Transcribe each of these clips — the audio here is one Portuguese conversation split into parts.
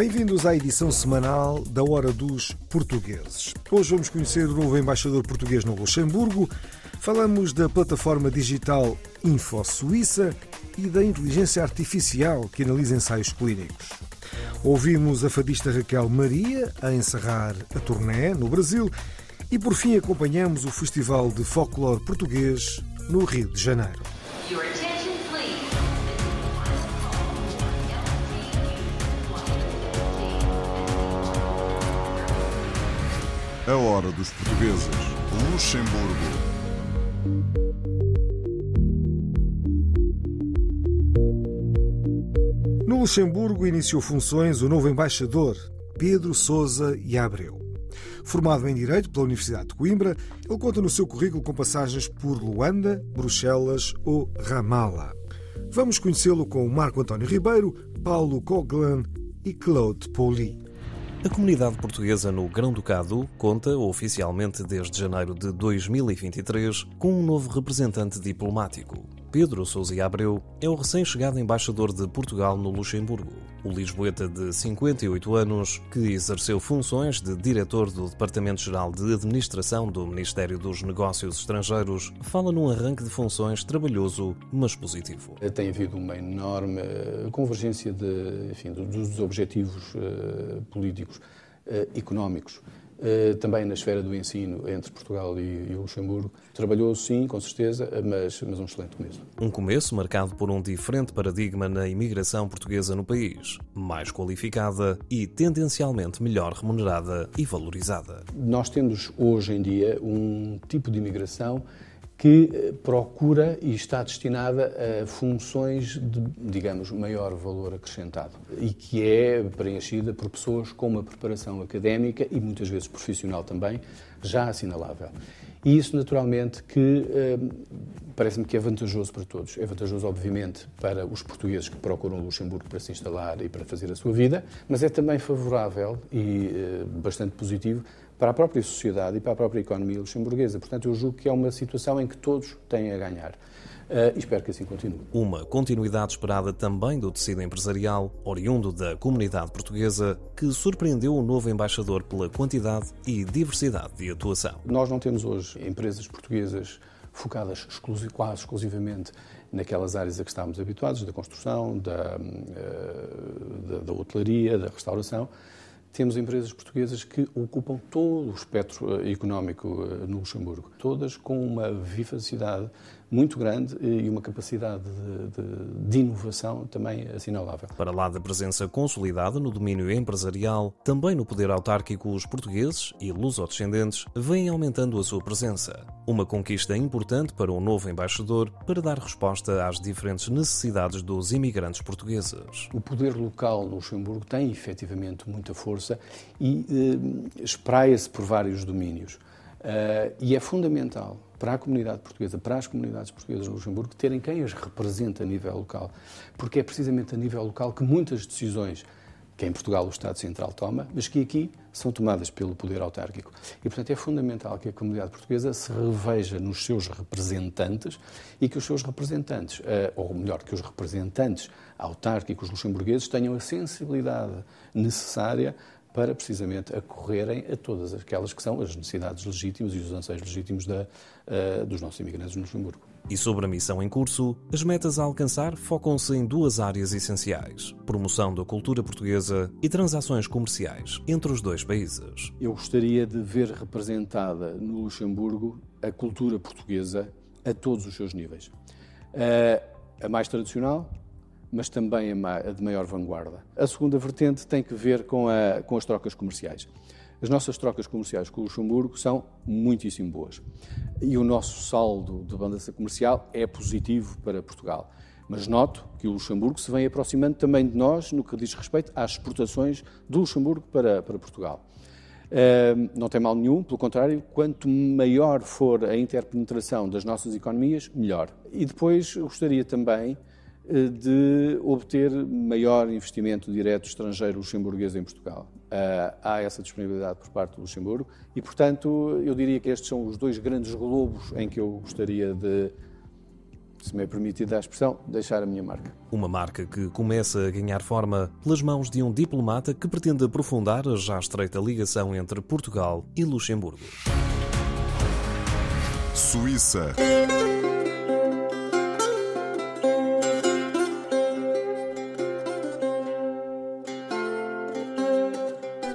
Bem-vindos à edição semanal da Hora dos Portugueses. Hoje vamos conhecer o novo embaixador português no Luxemburgo, falamos da plataforma digital Info Suíça e da inteligência artificial que analisa ensaios clínicos. Ouvimos a fadista Raquel Maria a encerrar a turné no Brasil e, por fim, acompanhamos o Festival de Folclore Português no Rio de Janeiro. A hora dos portugueses. Luxemburgo. No Luxemburgo iniciou funções o novo embaixador, Pedro Sousa e Abreu. Formado em Direito pela Universidade de Coimbra, ele conta no seu currículo com passagens por Luanda, Bruxelas ou Ramallah. Vamos conhecê-lo com Marco António Ribeiro, Paulo Coglan e Claude Poli. A comunidade portuguesa no Grão-Ducado conta, oficialmente desde janeiro de 2023, com um novo representante diplomático. Pedro Sousa Abreu é o recém-chegado embaixador de Portugal no Luxemburgo. O lisboeta de 58 anos, que exerceu funções de diretor do Departamento-Geral de Administração do Ministério dos Negócios Estrangeiros, fala num arranque de funções trabalhoso, mas positivo. Tem havido uma enorme eh, convergência de, enfim, do- dos objetivos eh, políticos, eh, económicos, também na esfera do ensino entre Portugal e, Luxemburgo. Trabalhou sim, com certeza, mas, mas um excelente começo. Um começo marcado por um diferente paradigma na imigração portuguesa no país, mais qualificada e tendencialmente melhor remunerada e valorizada. Nós temos hoje em dia um tipo de imigração que eh, procura e está destinada a funções de, digamos, maior valor acrescentado e que é preenchida por pessoas com uma preparação académica e muitas vezes profissional também, já assinalável. E isso, naturalmente, que eh, parece-me que é vantajoso para todos. É vantajoso, obviamente, para os portugueses que procuram Luxemburgo para se instalar e para fazer a sua vida, mas é também favorável e eh, bastante positivo para a própria sociedade e para a própria economia luxemburguesa. Portanto, eu julgo que é uma situação em que todos têm a ganhar. E espero que assim continue. Uma continuidade esperada também do tecido empresarial, oriundo da comunidade portuguesa, que surpreendeu o novo embaixador pela quantidade e diversidade de atuação. Nós não temos hoje empresas portuguesas focadas exclusi- quase exclusivamente naquelas áreas a que estamos habituados, da construção, da, eh, da, da hotelaria, da restauração. Temos empresas portuguesas que ocupam todo o espectro eh, económico eh, no Luxemburgo, todas com uma vivacidade muito grande e uma capacidade de, de- de inovação também assinalável. Para lá da presença consolidada no domínio empresarial, também no poder autárquico, os portugueses e lusodescendentes vêm aumentando a sua presença. Uma conquista importante para o novo embaixador para dar resposta às diferentes necessidades dos imigrantes portugueses. O poder local no Luxemburgo tem efetivamente muita força e eh, espraia-se por vários domínios. Eh, e é fundamental para a comunidade portuguesa, para as comunidades portuguesas no Luxemburgo, terem quem as represente a nível local. Porque é precisamente a nível local que muitas decisões que em Portugal o Estado Central toma, mas que aqui são tomadas pelo poder autárquico. E, portanto, é fundamental que a comunidade portuguesa se reveja nos seus representantes e que os seus representantes, eh, ou melhor, que os representantes autárquicos luxemburgueses tenham a sensibilidade necessária para precisamente acorrerem a todas aquelas que são as necessidades legítimas e os anseios legítimos da, eh, dos nossos imigrantes no Luxemburgo. E sobre a missão em curso, as metas a alcançar focam-se em duas áreas essenciais: promoção da cultura portuguesa e transações comerciais entre os dois países. Eu gostaria de ver representada no Luxemburgo a cultura portuguesa a todos os seus níveis. Eh, A mais tradicional, mas também ma- a de maior vanguarda. A segunda vertente tem que ver com, a- com as trocas comerciais. As nossas trocas comerciais com o Luxemburgo são muitíssimo boas. E o nosso saldo de balança comercial é positivo para Portugal. Mas noto que o Luxemburgo se vem aproximando também de nós no que diz respeito às exportações do Luxemburgo para, para Portugal. não tem mal nenhum, pelo contrário, quanto maior for a interpenetração das nossas economias, melhor. E depois gostaria também de obter maior investimento direto estrangeiro luxemburguês em Portugal. Uh, há essa disponibilidade por parte do Luxemburgo e, portanto, eu diria que estes são os dois grandes globos em que eu gostaria de, se me é permitido a expressão, deixar a minha marca. Uma marca que começa a ganhar forma pelas mãos de um diplomata que pretende aprofundar a já estreita ligação entre Portugal e Luxemburgo. Suíça.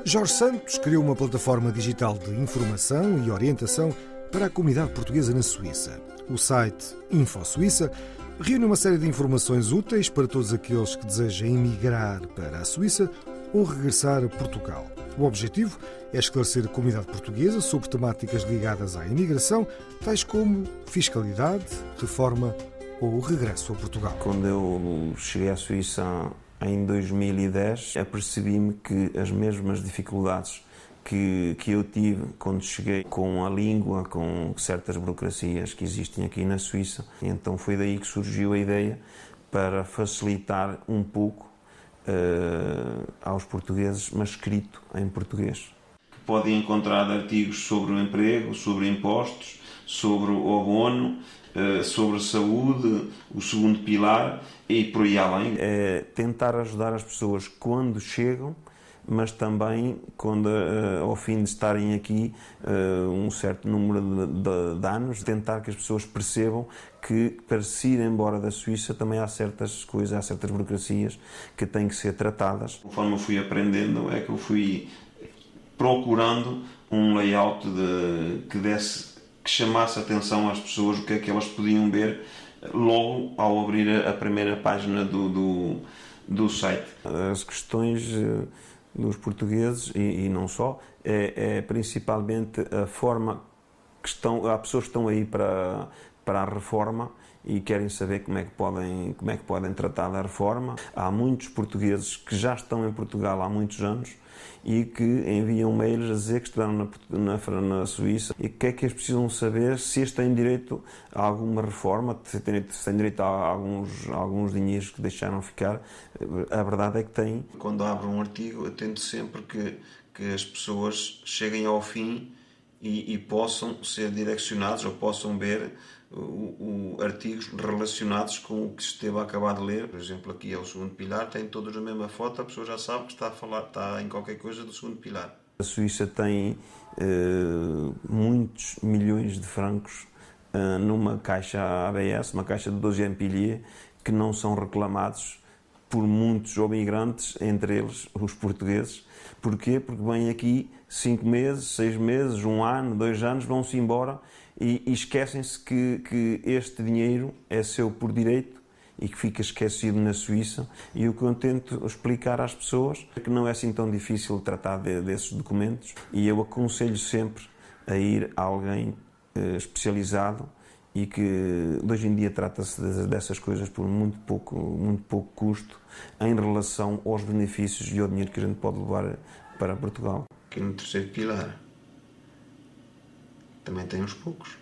Jorge Santos criou uma plataforma digital de informação e orientação para a comunidade portuguesa na Suíça. O site Info Suíça reúne uma série de informações úteis para todos aqueles que desejam emigrar para a Suíça ou regressar a Portugal. O objetivo é esclarecer a comunidade portuguesa sobre temáticas ligadas à imigração, tais como fiscalidade, reforma ou regresso a Portugal. Quando eu cheguei à Suíça em 2010, apercebi-me que as mesmas dificuldades que, que eu tive quando cheguei com a língua, com certas burocracias que existem aqui na Suíça. Então foi daí que surgiu a ideia para facilitar um pouco uh, aos portugueses, mas escrito em português. Podem encontrar artigos sobre o emprego, sobre impostos, sobre o abono, sobre saúde, o segundo pilar e por aí além. É tentar ajudar as pessoas quando chegam, mas também quando uh, ao fim de estarem aqui uh, um certo número de, de, de, anos, tentar que as pessoas percebam que para se ir embora da Suíça também há certas coisas, há certas burocracias que têm que ser tratadas. Conforme eu fui aprendendo, é que eu fui procurando um layout de, que desse que chamasse atenção às pessoas o que é que elas podiam ver logo ao abrir a primeira página do, do, do site. As questões eh, dos portugueses, e, e não só, é, é, principalmente a forma que estão, há pessoas que estão aí para, para a reforma e querem saber como é que podem como é que podem tratar da reforma. Há muitos portugueses que já estão em Portugal há muitos anos e que enviam mails a dizer que estiveram na, na, na Suíça e que é que eles precisam saber se eles têm direito a alguma reforma, se têm, se têm direito a alguns, a alguns dinheiros que deixaram ficar. A verdade é que têm. Quando abro um artigo, eu tento sempre que, que as pessoas cheguem ao fim e, e possam ser direcionados ou possam ver o, o, artigos relacionados com o que se esteve a acabar de ler. Por exemplo, aqui é o segundo pilar, tem todos a mesma foto, a pessoa já sabe que está a falar, está em qualquer coisa do segundo pilar. A Suíça tem uh, muitos milhões de francos uh, numa caixa ABS, uma caixa de 12 ampilhas, que não são reclamados por muitos imigrantes, entre eles os portugueses. Porquê? Porque vêm aqui cinco meses, seis meses, um ano, dois anos, vão-se embora e, e esquecem-se que, que este dinheiro é seu por direito e que fica esquecido na Suíça. E o que eu tento explicar às pessoas é que não é assim tão difícil tratar de, desses documentos e eu aconselho sempre a ir a alguém eh, especializado e que hoje em dia trata-se dessas coisas por muito pouco, muito pouco custo em relação aos benefícios e ao dinheiro que a gente pode levar para Portugal. Aqui no terceiro pilar também tem uns poucos.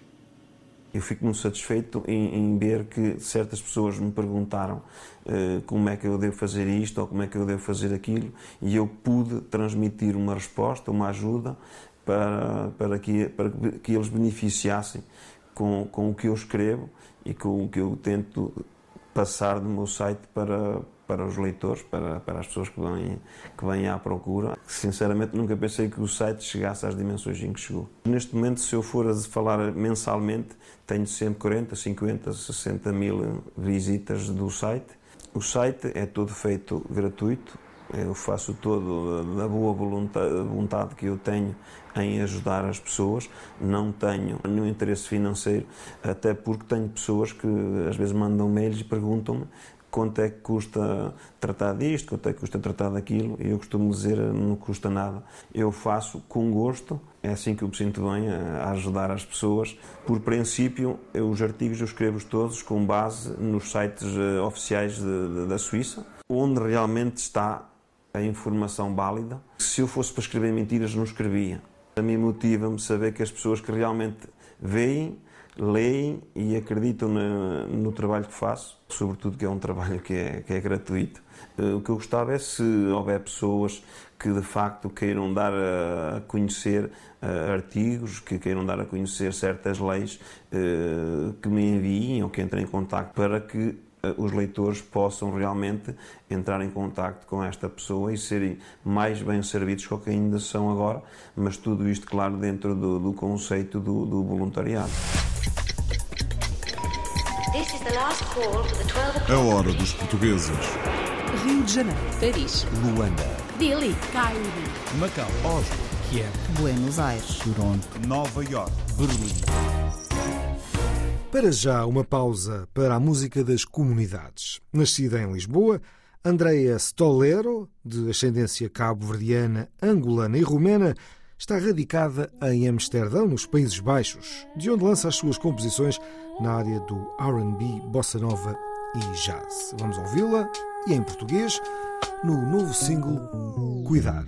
Eu fico muito satisfeito em, em, ver que certas pessoas me perguntaram uh, como é que eu devo fazer isto ou como é que eu devo fazer aquilo e eu pude transmitir uma resposta, uma ajuda para, para, que, para que eles beneficiassem com, com o que eu escrevo e com o que eu tento passar do meu site para, para os leitores, para, para as pessoas que vêm, que vêm à procura. Sinceramente, nunca pensei que o site chegasse às dimensões em que chegou. Neste momento, se eu for a falar mensalmente, tenho sempre 40, 50, 60 mil visitas do site. O site é todo feito gratuito, eu faço todo da boa vontade que eu tenho em ajudar as pessoas. Não tenho nenhum interesse financeiro, até porque tenho pessoas que às vezes mandam mails e perguntam-me quanto é que custa tratar disto, quanto é que custa tratar daquilo, e eu costumo dizer não custa nada. Eu faço com gosto, é assim que eu me sinto bem a ajudar as pessoas. Por princípio, eu, os artigos eu escrevo todos com base nos sites uh, oficiais de, de, da Suíça, onde realmente está a informação válida. Se eu fosse para escrever mentiras, não escrevia. A mim motiva-me saber que as pessoas que realmente veem, leem e acreditam no, no, trabalho que faço, sobretudo que é um trabalho que é, que é gratuito. O que eu gostava é se houver pessoas que de facto queiram dar a conhecer uh, artigos, que queiram dar a conhecer certas leis, uh, que me enviem ou que entrem em contato para que os leitores possam realmente entrar em contato com esta pessoa e serem mais bem servidos do que ainda são agora, mas tudo isto, claro, dentro do, do conceito do, do voluntariado. A hora dos portugueses. Rio de Janeiro. Paris. Luanda. Delhi. Cairo. Macau. Oslo. Kiev. Buenos Aires. Toronto. Nova York. Berlim. Para já, uma pausa para a música das comunidades. Nascida em Lisboa, Andrea Stolero, de ascendência cabo-verdiana, angolana e romena, está radicada em Amsterdão, nos Países Baixos, de onde lança as suas composições na área do RB, bossa nova e jazz. Vamos ouvi-la, e em português, no novo single Cuidar.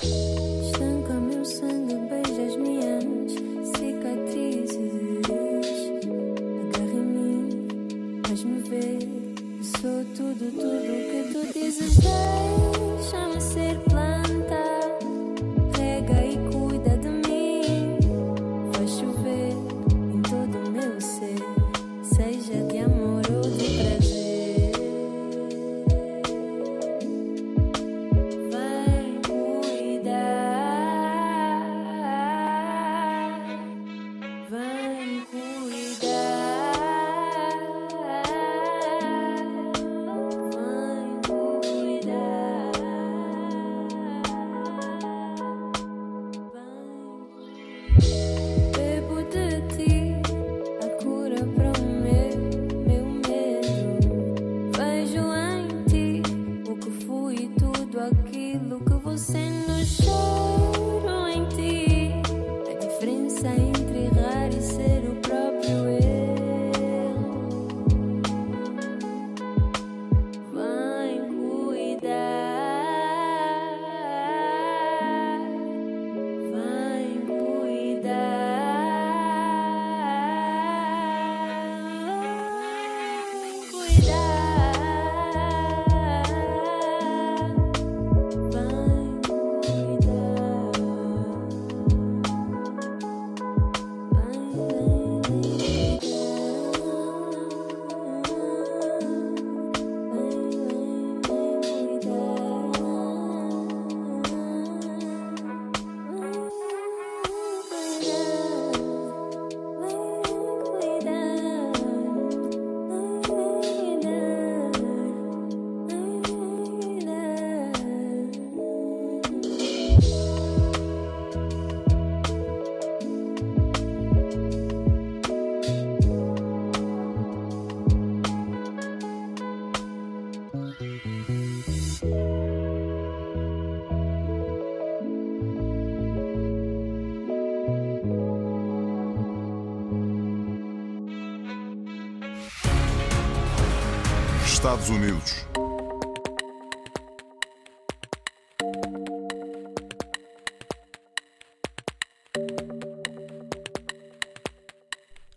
Estados Unidos.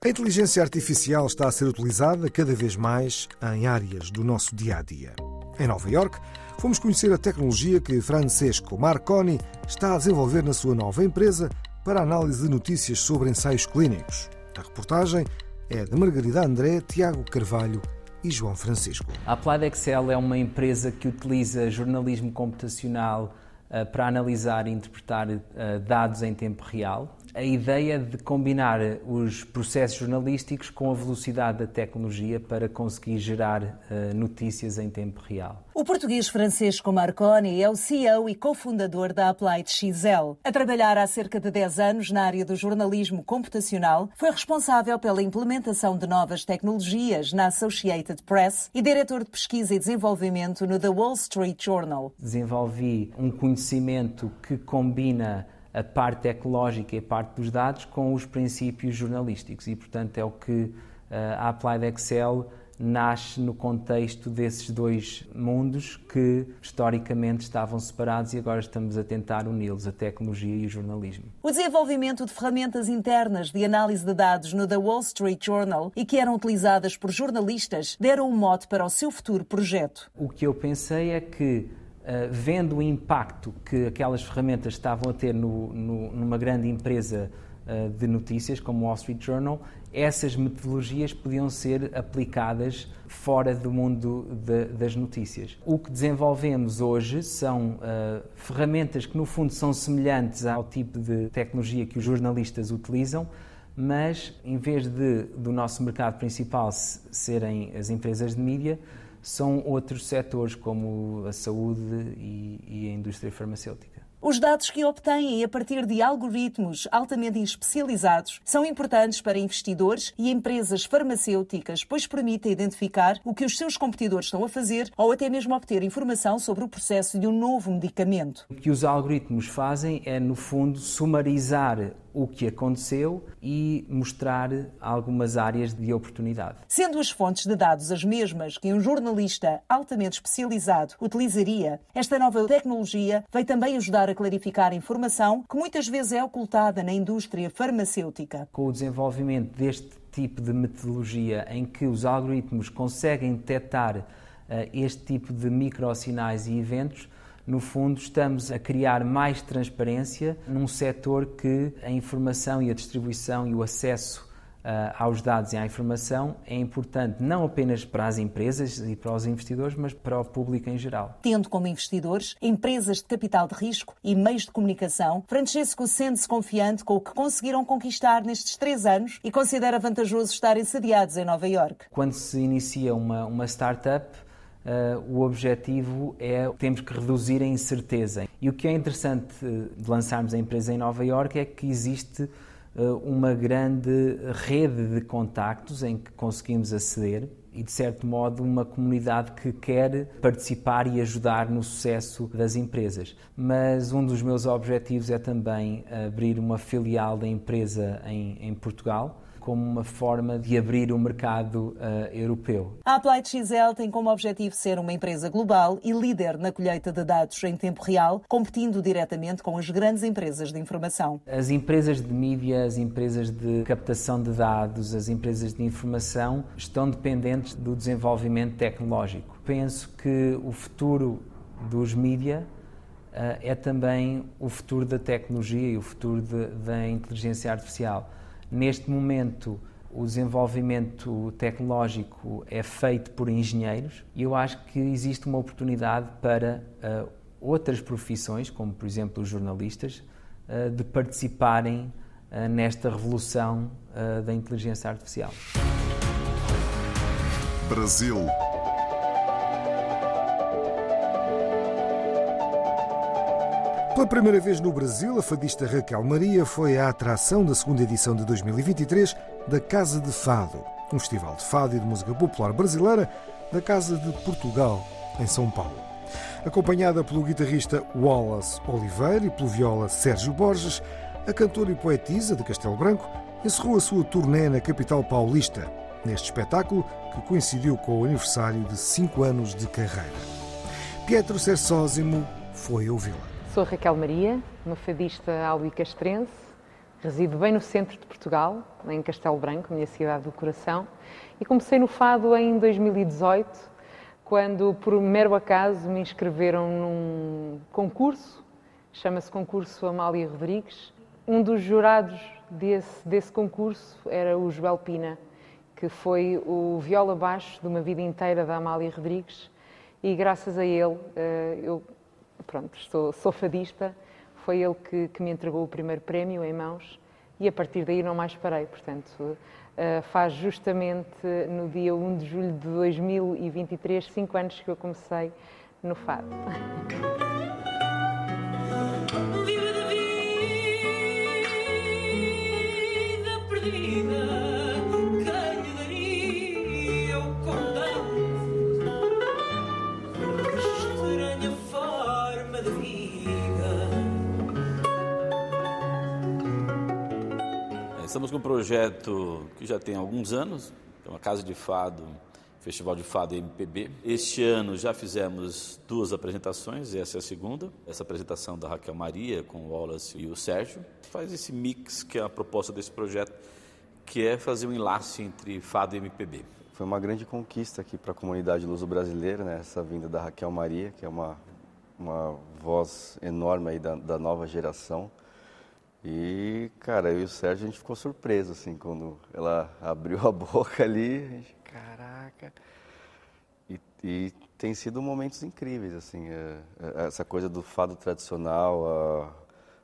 A inteligência artificial está a ser utilizada cada vez mais em áreas do nosso dia a dia. Em Nova York, fomos conhecer a tecnologia que Francesco Marconi está a desenvolver na sua nova empresa para análise de notícias sobre ensaios clínicos. A reportagem é de Margarida André, Tiago Carvalho e João Francisco. A Applied Excel é uma empresa que utiliza jornalismo computacional para analisar e interpretar uh, dados em tempo real. A ideia de combinar os processos jornalísticos com a velocidade da tecnologia para conseguir gerar uh, notícias em tempo real. O português Francisco Marconi é o CEO e cofundador da Applied XL. A trabalhar há cerca de 10 anos na área do jornalismo computacional, foi responsável pela implementação de novas tecnologias na Associated Press e diretor de pesquisa e desenvolvimento no The Wall Street Journal. Desenvolvi um conhecimento que combina a parte ecológica e a parte dos dados com os princípios jornalísticos e, portanto, é o que a Applied Excel nasce no contexto desses dois mundos que historicamente estavam separados e agora estamos a tentar uni-los, a tecnologia e o jornalismo. O desenvolvimento de ferramentas internas de análise de dados no The Wall Street Journal e que eram utilizadas por jornalistas deram um mote para o seu futuro projeto. O que eu pensei é que, uh, vendo o impacto que aquelas ferramentas estavam a ter no, no, numa grande empresa uh, de notícias como o Wall Street Journal, essas metodologias podiam ser aplicadas fora do mundo de, das notícias. O que desenvolvemos hoje são uh, ferramentas que, no fundo, são semelhantes ao tipo de tecnologia que os jornalistas utilizam, mas em vez de do nosso mercado principal serem as empresas de mídia, são outros setores como a saúde e, e a indústria farmacêutica. Os dados que obtêm a partir de algoritmos altamente especializados são importantes para investidores e empresas farmacêuticas, pois permitem identificar o que os seus competidores estão a fazer ou até mesmo obter informação sobre o processo de um novo medicamento. O que os algoritmos fazem é, no fundo, sumarizar o que aconteceu e mostrar algumas áreas de oportunidade. Sendo as fontes de dados as mesmas que um jornalista altamente especializado utilizaria, esta nova tecnologia veio também ajudar a clarificar informação que muitas vezes é ocultada na indústria farmacêutica. Com o desenvolvimento deste tipo de metodologia em que os algoritmos conseguem detectar uh, este tipo de microsinais e eventos, no fundo, estamos a criar mais transparência num setor que a informação e a distribuição e o acesso Uh, aos dados e à informação é importante não apenas para as empresas e para os investidores, mas para o público em geral. Tendo como investidores empresas de capital de risco e meios de comunicação, Francesco sente-se confiante com o que conseguiram conquistar nestes três anos e considera vantajoso estarem sediados em Nova York. Quando se inicia uma, uma startup, Uh, o objetivo é temos que reduzir a incerteza. E o que é interessante de lançarmos a empresa em Nova Iorque é que existe uh, uma grande rede de contactos em que conseguimos aceder e, de certo modo, uma comunidade que quer participar e ajudar no sucesso das empresas. Mas um dos meus objetivos é também abrir uma filial da empresa em, em Portugal como uma forma de abrir o mercado uh, europeu. A Applied XL tem como objetivo ser uma empresa global e líder na colheita de dados em tempo real, competindo diretamente com as grandes empresas de informação. As empresas de mídia, as empresas de captação de dados, as empresas de informação estão dependentes do desenvolvimento tecnológico. Penso que o futuro dos mídia uh, é também o futuro da tecnologia e o futuro de, da inteligência artificial. Neste momento, o desenvolvimento tecnológico é feito por engenheiros e eu acho que existe uma oportunidade para uh, outras profissões, como por exemplo os jornalistas, uh, de participarem uh, nesta revolução da inteligência artificial. Brasil. Pela primeira vez no Brasil, a fadista Raquel Maria foi a atração da segunda edição de 2023 da Casa de Fado, um festival de fado e de música popular brasileira da Casa de Portugal, em São Paulo. Acompanhada pelo guitarrista Wallace Oliveira e pelo viola Sérgio Borges, a cantora e poetisa de Castelo Branco encerrou a sua turnê na capital paulista, neste espetáculo que coincidiu com o aniversário de cinco anos de carreira. Pietro Sersósimo foi ouvi-la. Sou Raquel Maria, uma fadista albicastrense, resido bem no centro de Portugal, em Castelo Branco, minha cidade do coração, e comecei no fado em 2018, quando, por mero acaso, me inscreveram num concurso, chama-se Concurso Amália Rodrigues. Um dos jurados desse, desse concurso era o Joel Pina, que foi o viola baixo de uma vida inteira da Amália Rodrigues, e graças a ele eh, eu pronto, sou, sou fadista, foi ele que, que, me entregou o primeiro prémio em mãos e a partir daí não mais parei. Portanto, uh, faz justamente no dia 1 de julho de 2023, cinco anos que eu comecei no fado. Estamos com um projeto que já tem alguns anos, é uma casa de fado Festival de Fado MPB. Este ano já fizemos duas apresentações, essa é a segunda. Essa apresentação da Raquel Maria com o Wallace e o Sérgio. Faz esse mix que é a proposta desse projeto, que é fazer um enlace entre fado e MPB. Foi uma grande conquista aqui para a comunidade luso-brasileira, né? essa vinda da Raquel Maria, que é uma, uma voz enorme aí da, da nova geração. E, cara, eu e o Sérgio, a gente ficou surpreso, assim, quando ela abriu a boca ali, a gente, caraca. E, e tem sido momentos incríveis, assim, é, é, essa coisa do fado tradicional,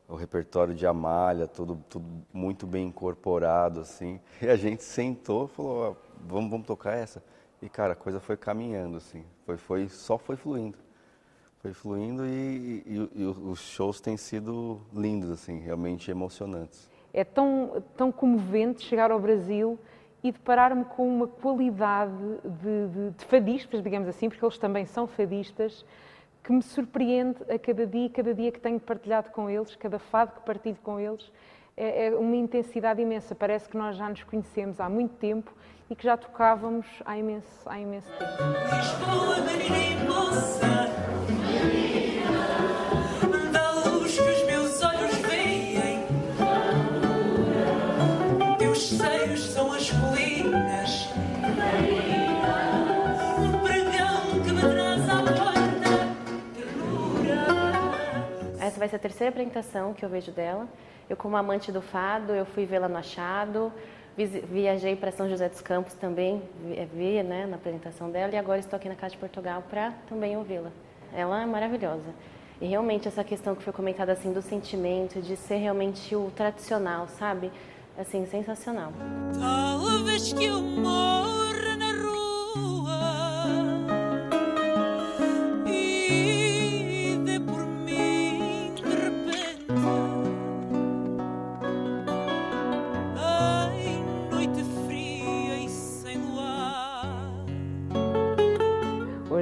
o repertório de Amália, tudo, tudo muito bem incorporado, assim. E a gente sentou e falou, vamos, vamos tocar essa? E, cara, a coisa foi caminhando, assim, foi, foi, só foi fluindo foi fluindo e, e, e, os shows têm sido lindos, assim, realmente emocionantes. É tão, tão comovente chegar ao Brasil e deparar-me com uma qualidade de, de, de, fadistas, digamos assim, porque eles também são fadistas, que me surpreende a cada dia, cada dia que tenho partilhado com eles, cada fado que partilho com eles, é, é uma intensidade imensa. Parece que nós já nos conhecemos há muito tempo e que já tocávamos há imenso, há imenso tempo. Vai ser a terceira apresentação que eu vejo dela. Eu, como amante do fado, eu fui vê-la no Achado, viajei para São José dos Campos também, vi né, na apresentação dela, e agora estou aqui na Casa de Portugal para também ouvi-la. Ela é maravilhosa. E realmente essa questão que foi comentada assim do sentimento, de ser realmente o tradicional, sabe? Assim, sensacional. Talvez que eu morra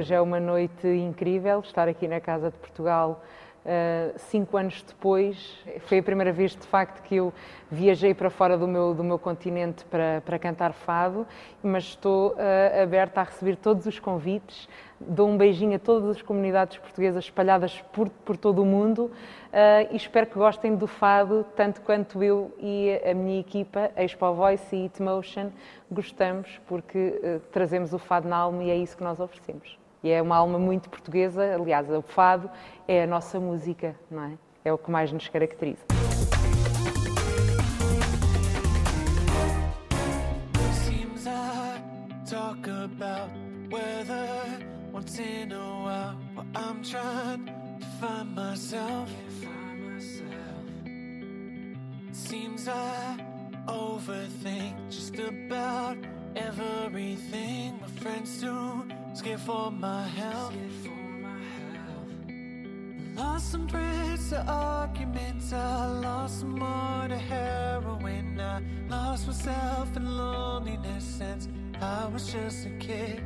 Hoje é uma noite incrível estar aqui na Casa de Portugal. Uh, cinco anos depois, foi a primeira vez de facto que eu viajei para fora do meu, do meu continente para, para cantar fado, mas estou uh, aberta a receber todos os convites. Dou um beijinho a todas as comunidades portuguesas espalhadas por, por todo o mundo uh, e espero que gostem do fado tanto quanto eu e a minha equipa, Expo Voice e It Motion, gostamos porque trazemos o fado na alma e é isso que nós oferecemos. E é uma alma muito portuguesa, aliás, o fado é a nossa música, não é? É o que mais nos caracteriza. Seems I overthink just about everything. My friends too scared for my health. Lost some friends to arguments. I lost some more to heroin. I lost myself in loneliness since I was just a kid.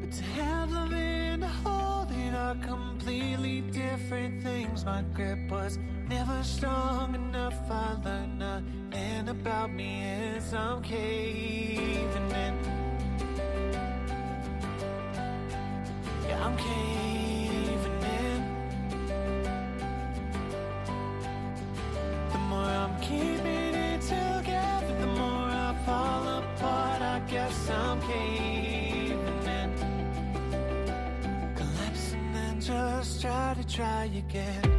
But to have loving and holding are completely different things. My grip was never strong enough. I learned nothing about me as I'm caving in. I'm caving in. The more I'm keeping it together, the more I fall apart. I guess I'm caving in. Collapse and just try to try again.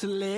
To live,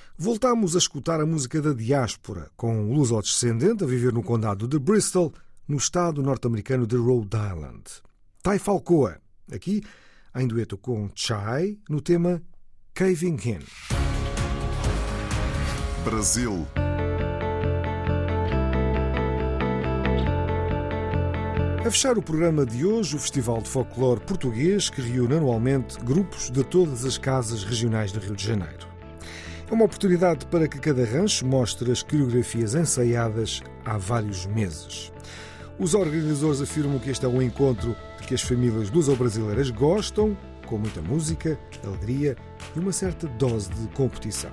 Voltámos a escutar a música da diáspora, com um luso-descendente a viver no condado de Bristol, no estado norte-americano de Rhode Island. Tai Falcoa, aqui em dueto com Chai, no tema Caving In. Brasil. A fechar o programa de hoje, o Festival de Folclore Português, que reúne anualmente grupos de todas as casas regionais do Rio de Janeiro. É uma oportunidade para que cada rancho mostre as coreografias ensaiadas há vários meses. Os organizadores afirmam que este é um encontro de que as famílias luso-brasileiras gostam, com muita música, alegria e uma certa dose de competição.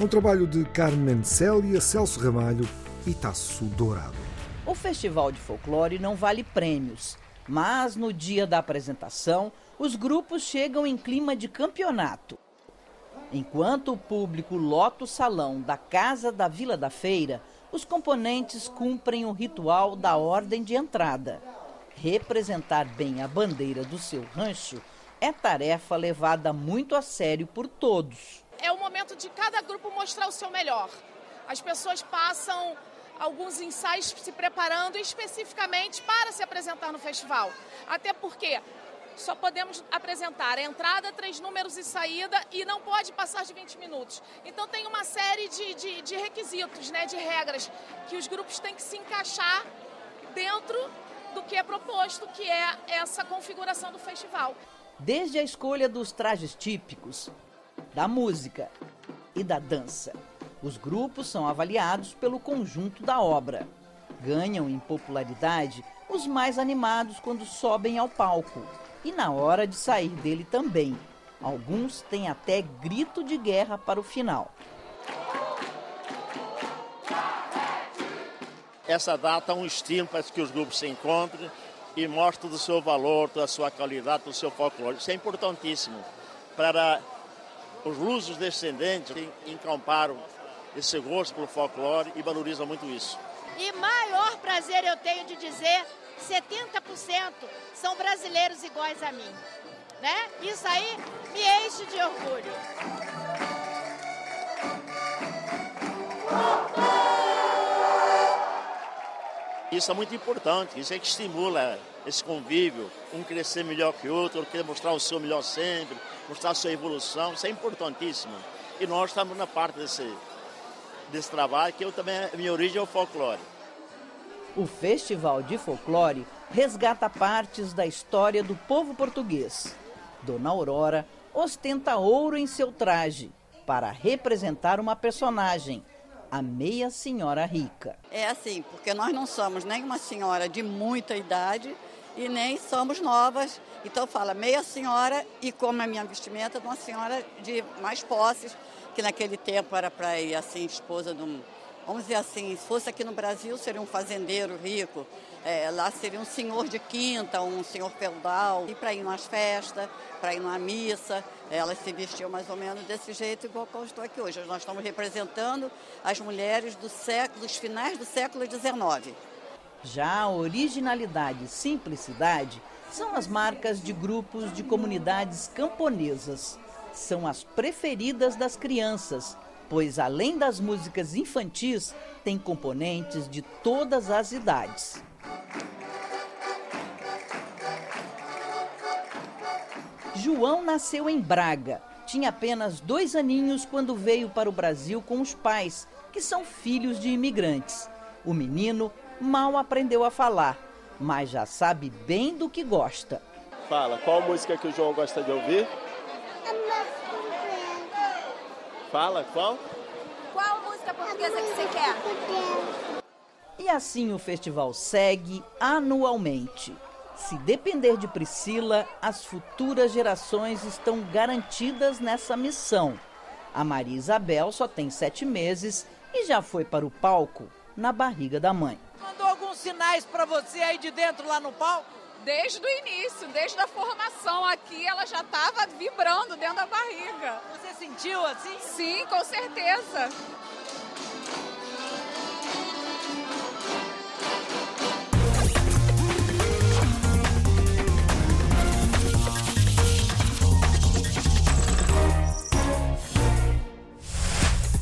É um trabalho de Carmen Célia, Celso Ramalho e Tasso Dourado. O Festival de Folclore não vale prêmios, mas no dia da apresentação, os grupos chegam em clima de campeonato. Enquanto o público lota o salão da Casa da Vila da Feira, os componentes cumprem o ritual da ordem de entrada. Representar bem a bandeira do seu rancho é tarefa levada muito a sério por todos. É o momento de cada grupo mostrar o seu melhor. As pessoas passam alguns ensaios se preparando especificamente para se apresentar no festival. Até porque só podemos apresentar entrada, três números e saída e não pode passar de 20 minutos. Então tem uma série de, de, de requisitos, né, de regras que os grupos têm que se encaixar dentro do que é proposto, que é essa configuração do festival. Desde a escolha dos trajes típicos, da música e da dança. Os grupos são avaliados pelo conjunto da obra. Ganham em popularidade os mais animados quando sobem ao palco e na hora de sair dele também. Alguns têm até grito de guerra para o final. Essa data é um estímulo para que os grupos se encontrem e mostrem do seu valor, da sua qualidade, do seu folclore. Isso é importantíssimo para os lusos descendentes que encamparam esse gosto pelo folclore e valorizam muito isso. E maior prazer eu tenho de dizer, 70% são brasileiros iguais a mim. Né? Isso aí me enche de orgulho. Isso é muito importante, isso é que estimula esse convívio, um crescer melhor que o outro, querer mostrar o seu melhor sempre, mostrar a sua evolução, isso é importantíssimo. E nós estamos na parte desse, desse trabalho, que eu também, minha origem é o folclore. O Festival de Folclore resgata partes da história do povo português. Dona Aurora ostenta ouro em seu traje para representar uma personagem, a meia senhora rica. É assim, porque nós não somos nem uma senhora de muita idade e nem somos novas. Então fala meia senhora e como a minha vestimenta, uma senhora de mais posses, que naquele tempo era para ir assim, esposa de um, vamos dizer assim, se fosse aqui no Brasil, seria um fazendeiro rico. É, lá seria um senhor de quinta, um senhor feudal. E para ir nas festas, para ir numa missa, elas se vestiam mais ou menos desse jeito, igual como estou aqui hoje. Nós estamos representando as mulheres do século, dos finais do século XIX. Já a originalidade e simplicidade são as marcas de grupos de comunidades camponesas. São as preferidas das crianças, pois além das músicas infantis, tem componentes de todas as idades. João nasceu em Braga. Tinha apenas dois aninhos quando veio para o Brasil com os pais, que são filhos de imigrantes. O menino mal aprendeu a falar, mas já sabe bem do que gosta. Fala, qual música que o João gosta de ouvir? Fala, qual? Qual música portuguesa que você quer? E assim o festival segue anualmente. Se depender de Priscila, as futuras gerações estão garantidas nessa missão. A Maria Isabel só tem sete meses e já foi para o palco na barriga da mãe. Mandou alguns sinais para você aí de dentro lá no palco? Desde o início, desde a formação aqui, ela já estava vibrando dentro da barriga. Você sentiu assim? Sim, com certeza.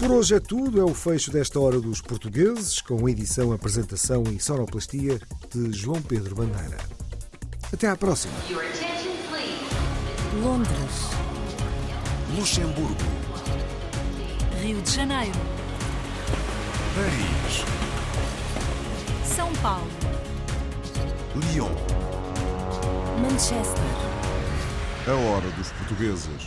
Por hoje é tudo, é o fecho desta Hora dos Portugueses, com edição, apresentação e sonoplastia de João Pedro Bandeira. Até à próxima. Your attention, please. Londres, Luxemburgo, Rio de Janeiro, Paris, São Paulo, Lyon. Manchester. A hora dos portugueses.